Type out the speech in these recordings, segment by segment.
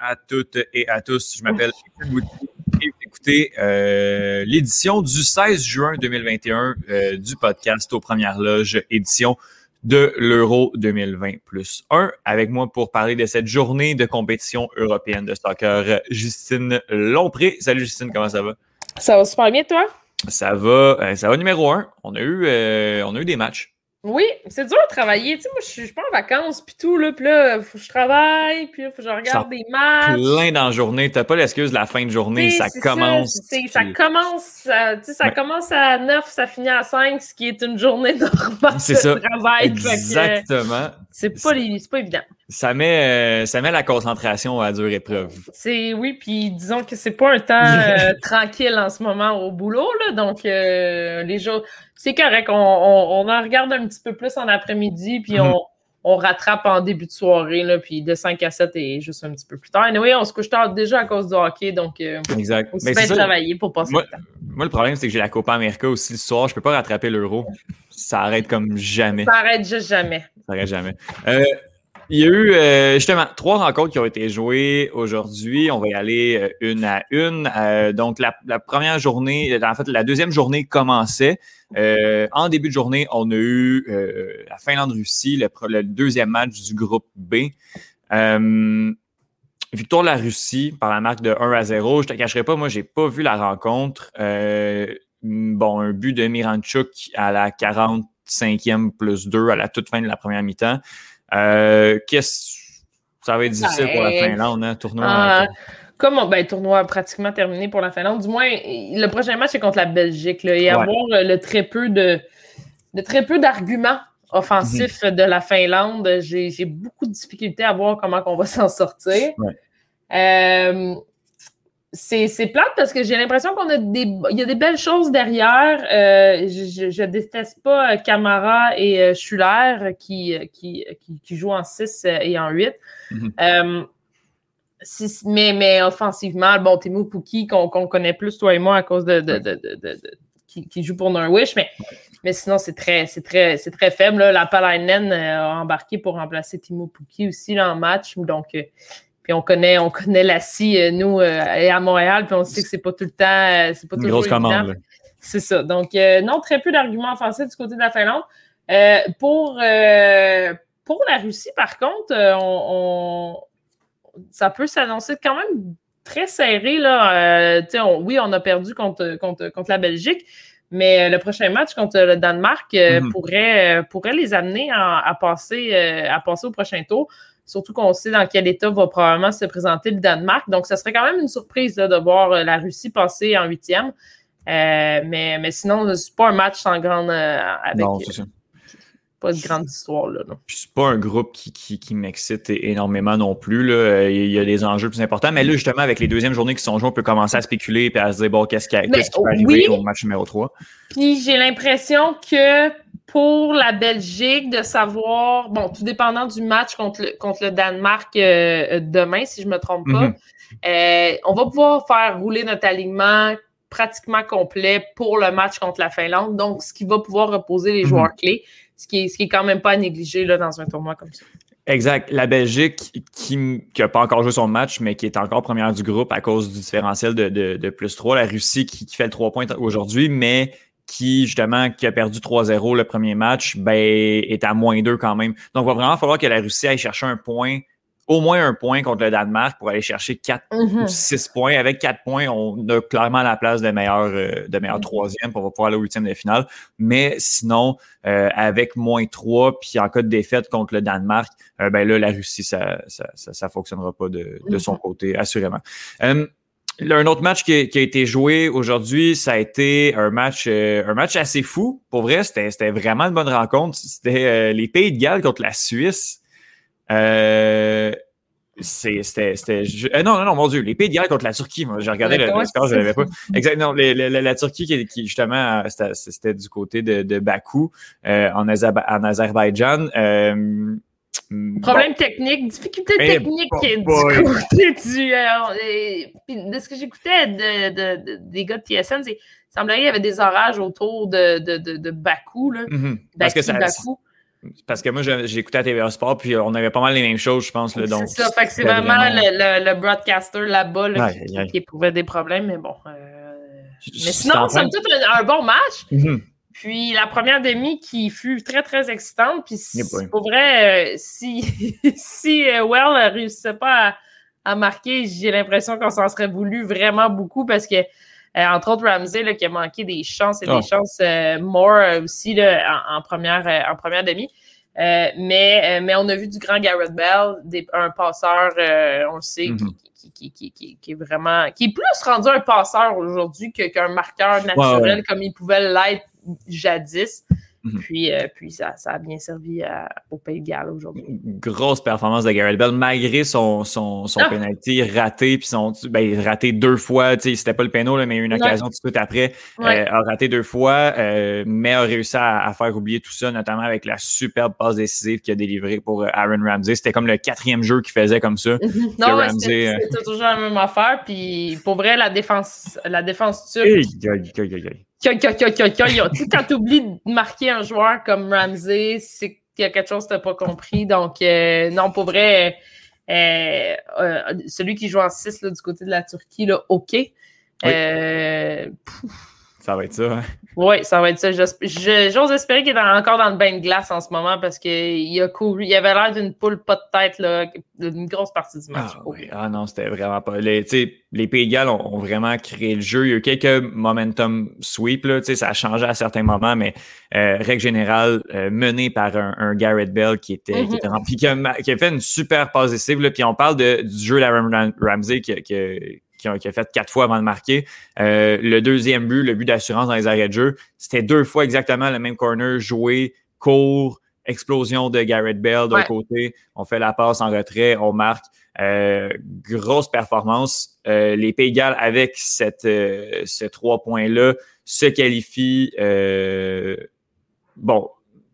à toutes et à tous. Je m'appelle et vous écoutez euh, l'édition du 16 juin 2021 euh, du podcast aux Premières Loges, édition de l'Euro 2020 plus 1. Avec moi pour parler de cette journée de compétition européenne de soccer, Justine Lompré. Salut Justine, comment ça va? Ça va super bien, toi? Ça va, euh, ça va numéro un. On a eu, on a eu des matchs. Oui, c'est dur de travailler. Tu sais, moi, je suis pas en vacances, puis tout, là, puis là, faut que je travaille, puis là, faut que je regarde des matchs. Plein dans la journée. T'as pas l'excuse de la fin de journée, ça commence. Ça, ça commence, à, tu sais, ça commence à 9, ça finit à 5, ce qui est une journée normale de ça. travail. Exactement. C'est pas, pas évident. Ça met, euh, ça met la concentration à dure épreuve. C'est oui, puis disons que c'est pas un temps euh, tranquille en ce moment au boulot, là, donc euh, les jours c'est correct. On, on, en regarde un petit peu plus en après-midi, puis mhm. on, on, rattrape en début de soirée, là, puis de 5 à 7 et juste un petit peu plus tard. Et oui, on se couche tard déjà à cause du hockey, donc euh, exact. on se fait travailler pour passer moi, le temps. Moi, le problème, c'est que j'ai la Copa América aussi le soir. Je peux pas rattraper l'euro. Ça arrête comme jamais. Ça arrête juste jamais. Ça arrête jamais. Euh, il y a eu euh, justement trois rencontres qui ont été jouées aujourd'hui. On va y aller euh, une à une. Euh, donc, la, première journée, en fait, la deuxième journée commençait. en début de journée, on a eu la Finlande-Russie, le, deuxième match du groupe B. victoire de la Russie par la marque de 1 à 0. Je te cacherai pas, moi, j'ai pas vu la rencontre. bon, un but de Miranchuk à la 45e plus 2 à la toute fin de la première mi-temps. Euh, qu'est-ce ça va être difficile pour la ben, Finlande, hein, tournoi. Euh, comme ben, tournoi pratiquement terminé pour la Finlande. Du moins, le prochain match est contre la Belgique. Là, et avoir euh, le très peu de, de très peu d'arguments offensifs mhm. de la Finlande, j'ai beaucoup de difficultés à voir comment on va s'en sortir. Euh, c'est plate parce que j'ai l'impression qu'on a des il y a des belles choses derrière. Euh, je, je, déteste pas Camara et euh, Schuller qui, qui, qui, jouent en 6 et en 8. Mm-hmm. euh, mais, mais offensivement, bon, Timo Pouki, qu'on connaît plus, toi et moi, à cause de, de, de, de qui, qui, joue pour Norwich, mais, mais sinon, c'est très, très, très faible. Là. La Palainen a embarqué pour remplacer Timo Pouki aussi là, en match. Donc, on connaît, on connaît la scie, euh, nous, euh, à Montréal, puis on sait que c'est pas tout le temps, euh, c'est pas Une grosse commande. C'est ça. Donc, non, très peu d'arguments offensifs du côté de la Finlande. pour, pour la Russie, par contre, on, ça peut s'annoncer quand même très serré. Là. oui, on a perdu contre, contre, contre la Belgique, mais le prochain match contre le Danemark mm-hmm. pourrait, pourrait les amener à, passer, à passer au prochain tour. Surtout qu'on sait dans quel état va probablement se présenter le Danemark. Donc, ça serait quand même une surprise de voir euh, la Russie passer en huitième. Euh, mais, mais sinon, c'est pas un match sans grande. Euh, avec, non, c'est ça. Pas de grande histoire. Là, C'est pas un groupe qui, qui, m'excite énormément non plus. Là. Il y a des enjeux plus importants. Mais là, justement, avec les deuxièmes journées qui sont jouées, on peut commencer à spéculer et à se dire bon, qu'est-ce qui, qu'est-ce qui va arriver au match numéro 3. Puis j'ai l'impression que pour la Belgique de savoir, bon, tout dépendant du match contre le, contre le Danemark euh, euh, demain, si je ne me trompe pas, mhm. euh, on va pouvoir faire rouler notre alignement pratiquement complet pour le match contre la Finlande. Donc, ce qui va pouvoir reposer les mhm. joueurs clés, ce qui est, ce qui est quand même pas à négliger là, dans un tournoi comme ça. Exact. La Belgique, qui n'a pas encore joué son match, mais qui est encore première du groupe à cause du différentiel de, de, plus 3. La Russie qui, qui fait le 3 points aujourd'hui, mais qui, justement, qui a perdu 3-0 le premier match, ben, est à moins 2 quand même. Donc, il va vraiment falloir que la Russie aille chercher un point, au moins un point contre le Danemark pour aller chercher 4 ou 6 mhm. points. Avec 4 points, on a clairement la place de meilleur, euh, de meilleur mhm. troisième pour pouvoir aller au huitième de finale. Mais sinon, euh, avec moins 3, puis en cas de défaite contre le Danemark, euh, ben là, la Russie, ça ça, ça, fonctionnera pas de, de son mhm. côté, assurément un autre match qui, a été joué aujourd'hui, ça a été un match, euh, un match assez fou. Pour vrai, c'était vraiment une bonne rencontre. C'était euh, les Pays de Galles contre la Suisse. Euh, c'était. non, non, non, mon Dieu. Les Pays de Galles contre la Turquie. Moi, j'ai regardé le, score, je l'avais pas. Exactement. la, Turquie qui, justement, c'était du côté de, Bakou, en, en Azerbaïdjan. Problème technique, difficulté eh, technique du côté du. Euh, de ce que j'écoutais de, des gars de TSN, il semblerait qu'il y avait des orages autour de, de, de, Bakou. Là. Mm-hmm. Parce que ça, Parce que moi, écouté à TVA Sport, puis on avait pas mal les mêmes choses, je pense. C'est ça, fait que c'est vraiment, Le, broadcaster là-bas qui, éprouvait des problèmes, mais bon. Euh, mais sinon, c'est tout un, bon match. Mm-hmm. Puis la première demi qui fut très, très excitante. Puis pour vrai, euh, si, si euh, Well ne réussissait pas à, marquer, j'ai l'impression qu'on s'en serait voulu vraiment beaucoup parce que, entre autres, Ramsey qui a manqué des chances et des ah. chances more aussi en, première, en première demi. Euh, mais, euh, mais on a vu du grand Garrett Bell, un passeur, euh, on le sait, mhm. qui, qui, qui, qui, est vraiment, qui est plus rendu un passeur aujourd'hui qu'un marqueur naturel comme il pouvait l'être jadis. Mhm. Puis, euh, puis ça, ça, a bien servi au Pays de Galles aujourd'hui. Grosse performance de Garrett Bell, malgré son, son, son ah! penalty raté, puis son ben, raté deux fois. C'était pas le péno, mais une occasion tout de suite après. Euh, a raté deux fois, euh, mais a réussi à, faire oublier tout ça, notamment avec la superbe passe décisive qu'il a délivrée pour Aaron Ramsey. C'était comme le quatrième jeu qu'il faisait comme ça. non, c'était toujours la même affaire. Puis pour vrai, la défense, la défense turque quand tu oublies de marquer un joueur comme Ramsey, c'est qu'il y a quelque chose que tu n'as pas compris. Donc, euh, non, pour vrai, euh, euh, celui qui joue en 6 du côté de la Turquie, là, OK. Ça va être ça. Hein? Oui, ça va être ça. J'ose espérer qu'il est encore dans le bain de glace en ce moment parce qu'il a couru. Il avait l'air d'une poule pas de tête, là, d'une grosse partie du match. Ah, ah non, c'était vraiment pas. Les, les Pays de Galles ont, vraiment créé le jeu. Il y a eu quelques momentum sweep. Là, ça a changé à certains moments, mais euh, règle générale, euh, mené par un, Garrett Bell qui était, qui, mm-hmm. était qui, a, qui, a, fait une super passe décisive. Puis on parle de, du jeu d'Aaron Ramsey qui, qui qui a, fait quatre fois avant de marquer. Euh, le deuxième but, le but d'assurance dans les arrêts de jeu, c'était deux fois exactement le même corner joué, court, explosion de Garrett Bell d'un côté. On fait la passe en retrait, on marque. Euh, grosse performance. Euh, les Pays de avec cette, ces trois points-là, se qualifient. bon,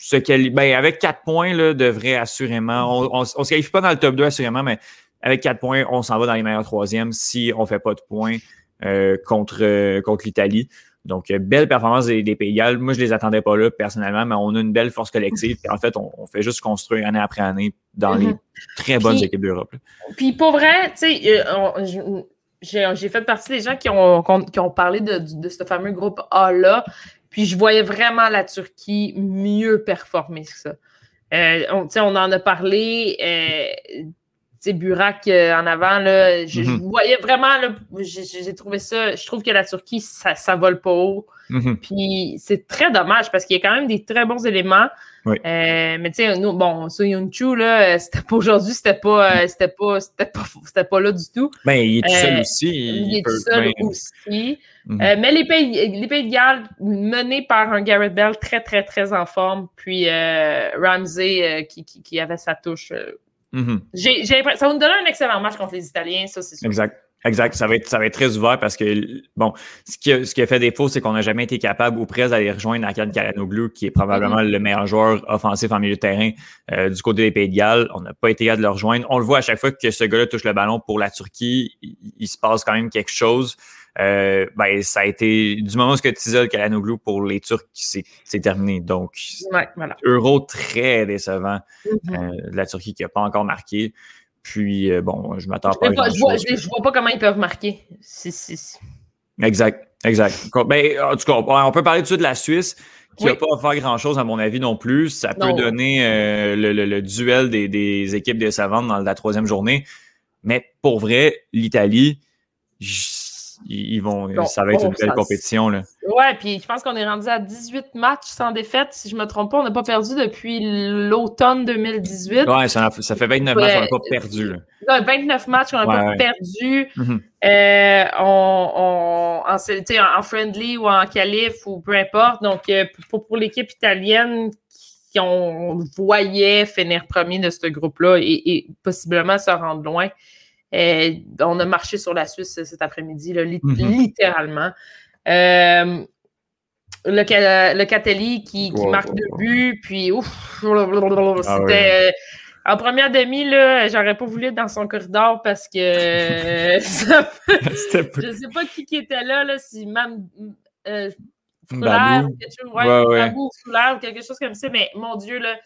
se qualifie, ben, avec quatre points, là, devrait assurément. On ne se qualifie pas dans le top 2 assurément, mais avec quatre points, on s'en va dans les meilleurs troisièmes si on ne fait pas de points euh, contre, euh, contre l'Italie. Donc, euh, belle performance des, Pays Galles. Moi, je ne les attendais pas là, personnellement, mais on a une belle force collective. en fait, on, fait juste construire année après année dans les mhm. très bonnes équipes d'Europe. Puis, pour vrai, tu sais, j'ai fait partie des gens qui ont, qui ont parlé de, de, ce fameux groupe A-là. Puis, je voyais vraiment la Turquie mieux performer que ça. on, on en a parlé sais, Burak euh, en avant, là, je, mhm. voyais vraiment, j'ai trouvé ça, je trouve que la Turquie, ça, ça vole pas haut. Mhm. Puis c'est très dommage parce qu'il y a quand même des très bons éléments. Euh, mais tu sais, bon, ça, Yunchu, là, c'était pas aujourd'hui, c'était pas, euh, c'était pas, c'était pas, c'était pas là du tout. Ben, il est tout seul aussi. Il, est tout seul aussi. Mhm. mais les pays, les pays de Galles, menés par un Garrett Bell très, très, très en forme, puis Ramsey qui, qui, qui, avait sa touche Mm-hmm. ça va nous donner un excellent match contre les Italiens, ça, c'est sûr. Exact. Exact. Ça va, être, ça va être très ouvert parce que, bon, ce qui a, ce qui a fait défaut, c'est qu'on n'a jamais été capable ou presque d'aller rejoindre Akan Karanoglu, qui est probablement mm-hmm. le meilleur joueur offensif en milieu de terrain euh, du côté des Pays de Galles. On n'a pas été capable de le rejoindre. On le voit à chaque fois que ce gars-là touche le ballon pour la Turquie, il se passe quand même quelque chose. Euh, ben, ça a été du moment où tu isoles Kalanoglu pour les Turcs, c'est terminé. Donc, euro très décevant mm-hmm. euh, de la Turquie qui n'a pas encore marqué. Puis, euh, bon, je m'attends pas, Je vois, je, vois pas comment ils peuvent marquer. Exact, exact. Ben, en tout cas, on peut parler tout de la Suisse qui n'a pas faire grand-chose, à mon avis, non plus. Ça peut donner le, duel des, des équipes des savantes dans la troisième journée. Mais pour vrai, l'Italie, ils vont, ça va être une belle compétition. Là. Ouais, puis je pense qu'on est rendu à 18 matchs sans défaite. Si je ne me trompe pas, on n'a pas perdu depuis l'automne 2018. Ouais, ça, ça, fait 29 matchs qu'on n'a pas perdu. Là. 29 matchs qu'on n'a pas perdu. Euh, on, en, en, friendly ou en qualif ou peu importe. Donc, euh, pour, pour l'équipe italienne qui on voyait finir premier de ce groupe-là et, et possiblement se rendre loin, euh, on a marché sur la Suisse cet après-midi, mhm. littéralement. Euh, le, le Catelli qui, marque deux buts, puis ouf, ah c'était. En première demi, là, j'aurais pas voulu être dans son corridor parce que je sais pas qui, qui était là, là si même euh, quelque chose, ouais, ou quelque chose comme ça, mais mon Dieu, là,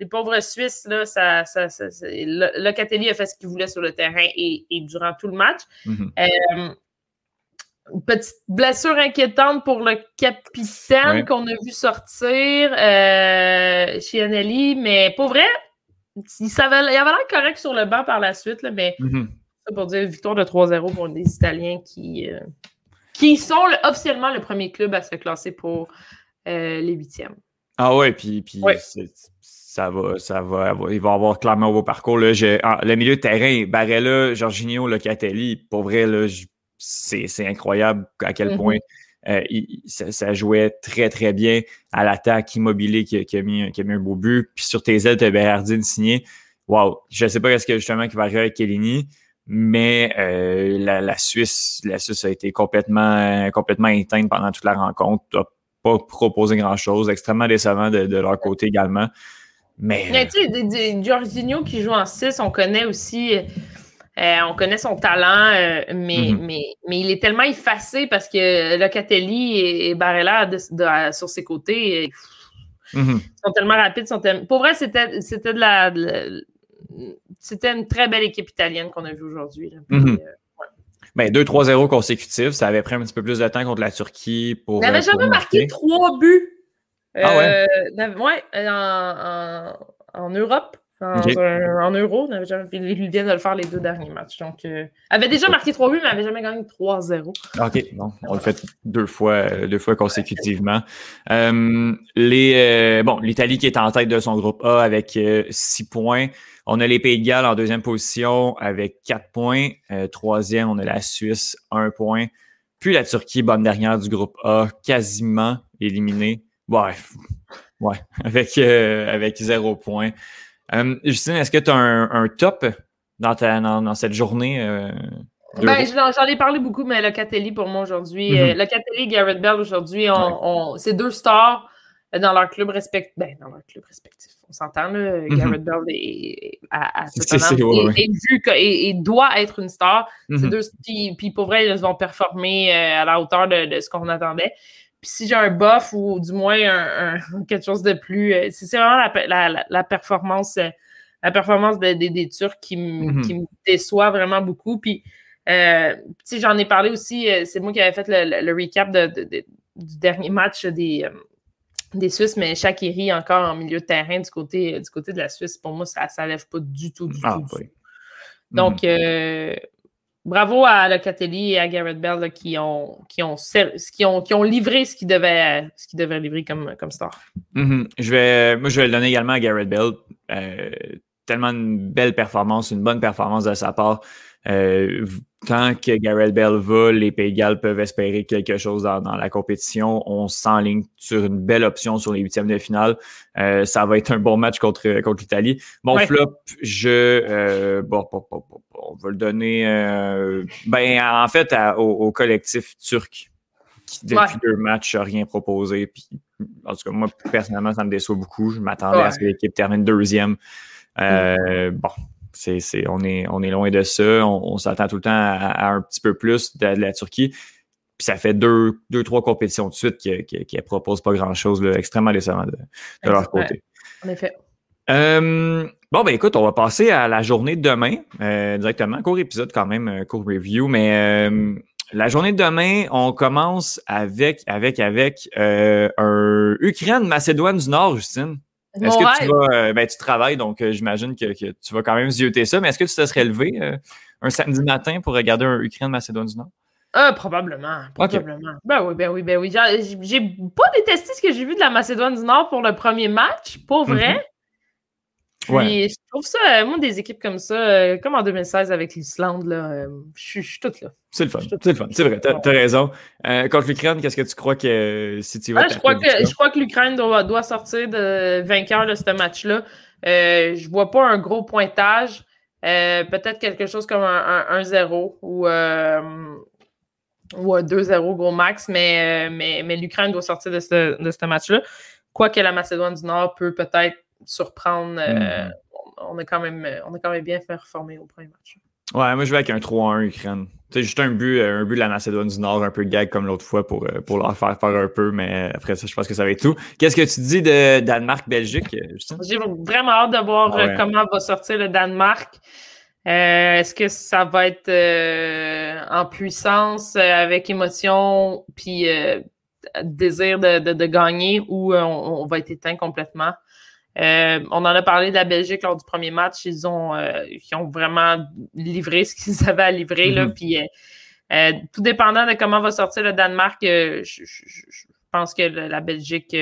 les pauvres Suisses, là, ça, ça, ça Locatelli a fait ce qu'il voulait sur le terrain et, durant tout le match. Mhm. Euh, petite blessure inquiétante pour le capitaine qu'on a vu sortir euh, chez Anneli, mais pour vrai, il, savait, il avait l'air correct sur le banc par la suite, là, mais mhm. ça pour dire victoire de 3-0 pour les Italiens qui, euh, qui sont officiellement le premier club à se classer pour euh, les huitièmes. Ah ouais, puis, puis ça va, ça va, il va avoir clairement un beau parcours. Là, ah, le milieu de terrain, Barella, Jorginho, Locatelli, pour vrai, là, c'est incroyable à quel mm-hmm. point euh, ça, jouait très, très bien à l'attaque, immobilier qui, a mis, qui a mis un beau but. Puis sur tes ailes, tu as Bernardine signé. Wow! Je ne sais pas ce que justement qui va arriver avec Kellini, mais euh, la, Suisse, la Suisse a été complètement, complètement éteinte pendant toute la rencontre. n'a pas proposé grand-chose, extrêmement décevant de, leur côté également. Mais. tu sais, Jorginho qui joue en 6, on connaît aussi. Euh, on connaît son talent, euh, mais, mm-hmm. mais, mais il est tellement effacé parce que Locatelli et, Barella sur ses côtés mm-hmm. sont tellement rapides. Sont Pour vrai, c'était de la. c'était une très belle équipe italienne qu'on a vue aujourd'hui. Mm-hmm. Euh, ben, 2-3-0 consécutifs, ça avait pris un petit peu plus de temps contre la Turquie pour. Il n'avait jamais marqué trois buts. Ah ouais? ouais, en, en Europe. En, euro, ils viennent de le faire les deux derniers matchs. Donc, euh, avait déjà marqué 3 buts, mais avait jamais gagné 3-0. OK, bon, on le fait deux fois, euh, deux fois consécutivement. Euh, les, bon, l'Italie qui est en tête de son groupe A avec 6 points. On a les Pays de Galles en deuxième position avec 4 points. troisième, on a la Suisse, 1 point. Puis la Turquie, bonne dernière du groupe A, quasiment éliminée. Ouais, ouais, avec, avec 0 point. Euh, Justine, est-ce que tu as un, top dans, ta, dans, cette journée? Euh, ben, j'en ai parlé beaucoup, mais Locatelli pour moi aujourd'hui. Mm Locatelli et Garrett Bell aujourd'hui, on, c'est deux stars dans leur club respectif. Ben, dans leur club respectif. On s'entend, là. Mhm. Garrett Bell est, à, à et, doit être une star. Mhm. deux, puis, pour vrai, ils vont performer à la hauteur de ce qu'on attendait. Puis si j'ai un buff ou du moins un, quelque chose de plus. Euh, c'est vraiment la, performance, la performance des Turcs qui, mm-hmm. qui, me déçoit vraiment beaucoup. Puis, euh, j'en ai parlé aussi, euh, c'est moi qui avais fait le, recap du dernier match des, des Suisses, mais Shakiri encore en milieu de terrain du côté, du côté de la Suisse, pour moi, ça ne lève pas du tout, du ah, tout. Donc, mm-hmm bravo à Locatelli et à Garrett Bell qui, ont, livré ce qu'ils devaient, livrer comme, comme star. Mm-hmm. je vais, moi, je vais le donner également à Garrett Bell. Euh, tellement une belle performance, une bonne performance de sa part. Euh, tant que Garrett Bell va, les Pays peuvent espérer quelque chose dans, la compétition. On s'enligne sur une belle option sur les huitièmes de finale. Euh, ça va être un bon match contre, contre l'Italie. Mon flop, je euh, bon, on va le donner ben en fait au, collectif turc qui depuis deux matchs n'a rien proposé. Puis, en tout cas, moi, personnellement, ça me déçoit beaucoup. Je m'attendais à ce que l'équipe termine deuxième. On, est, on est loin de ça. On, s'attend tout le temps à, un petit peu plus de, la Turquie. Puis ça fait deux, deux trois compétitions de suite qui ne proposent pas grand-chose, extrêmement décevant de, leur côté. en effet. Euh, bon, ben écoute, on va passer à la journée de demain euh, directement. Court épisode quand même, euh, court review, mais la journée de demain, on commence avec, avec, avec un Ukraine-Macédoine du Nord, Justine. Est-ce que tu vas. Euh, ben, tu travailles, donc euh, j'imagine que, tu vas quand même zioter ça, mais est-ce que tu te serais levé euh, un samedi matin pour regarder un Ukraine-Macédoine du Nord? probablement. Probablement. Ben oui, ben oui, ben oui. J'ai pas détesté ce que j'ai vu de la Macédoine du Nord pour le premier match, pour vrai. Mm-hmm. Puis, je trouve ça, euh, moi, des équipes comme ça, euh, comme en 2016 avec l'Islande, là, euh, je suis toute là. C'est le fun. C'est le fun. C'est vrai, tu as, raison. contre l'Ukraine, qu'est-ce que tu crois que si tu vas. je, crois que, je crois que l'Ukraine doit, doit, sortir de vainqueur de ce match-là. je vois pas un gros pointage. Peut-être quelque chose comme un 1-0 ou, ou un 2-0 gros max, mais, mais, mais l'Ukraine doit sortir de ce, de ce match-là. Quoique la Macédoine du Nord peut peut-être surprendre. Euh, mm-hmm. on, a quand même, on a quand même bien performé au premier match. Ouais, moi je vais avec un 3-1 Ukraine. C'est juste un but, un but de la Macédoine du Nord, un peu gag comme l'autre fois pour, pour leur faire faire un peu, mais après ça, je pense que ça va être tout. Qu'est-ce que tu dis de Danemark-Belgique? J'ai vraiment hâte de voir ah comment va sortir le Danemark. Euh, est-ce que ça va être euh, en puissance, euh, avec émotion, puis désir de, de, gagner, ou on, va être éteint complètement? On en a parlé de la Belgique lors du premier match. Ils ont, ils ont vraiment livré ce qu'ils avaient à livrer. là, mm-hmm. puis, tout dépendant de comment va sortir le Danemark, je, je, pense que la Belgique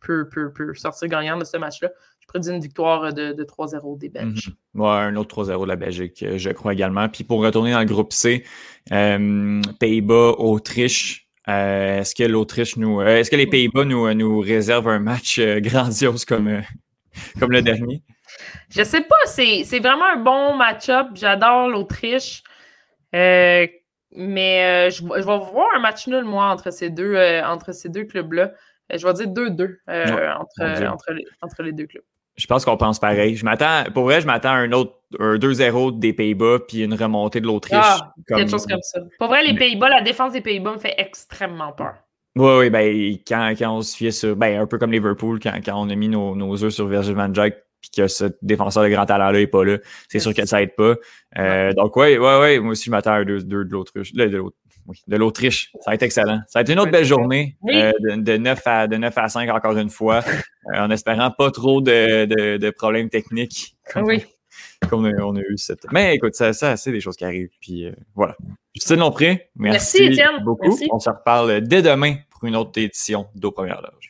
peut, peut, peut sortir gagnant de ce match-là d'une victoire de, 3-0 des Belges. Mhm. un autre 3-0 de la Belgique, euh, je crois également. Puis pour retourner dans le groupe C, euh, Pays-Bas, Autriche. Euh, est-ce que l'Autriche nous. est-ce que les Pays-Bas nous, nous réservent un match grandiose comme, comme le dernier? Je sais pas, c'est, vraiment un bon match-up. J'adore l'Autriche. mais je, vais voir un match nul, moi, entre ces deux, entre ces deux clubs-là. Je vais dire 2-2 entre, entre les deux clubs. Je pense qu'on pense pareil. Je m'attends, pour vrai, je m'attends à un autre un 2-0 des Pays-Bas puis une remontée de l'Autriche. Ah, quelque chose comme ça. Pour vrai, les Pays-Bas, la défense des Pays-Bas me fait extrêmement peur. Oui, oui, ben, quand, quand on se fiait sur, ben, un peu comme Liverpool, quand, quand on a mis nos, nos œufs sur Virgil van Dijk puis que ce défenseur de grand talent-là n'est pas là, c'est sûr que ça aide pas. Euh, donc, oui, oui, oui, moi aussi, je m'attends à un 2 de l'Autriche. De l'autre oui, de l'Autriche. Ça va être excellent. Ça va être une autre belle journée euh, de, 9 à, de 9 à 5 encore une fois, euh, en espérant pas trop de, de, problèmes techniques. Comme, oui. Comme on a, eu cette. Mais écoute, ça, ça c'est des choses qui arrivent. Puis euh, voilà. Justine Lompré, merci, merci beaucoup. On se reparle dès demain pour une autre édition d'Eau Première Loge.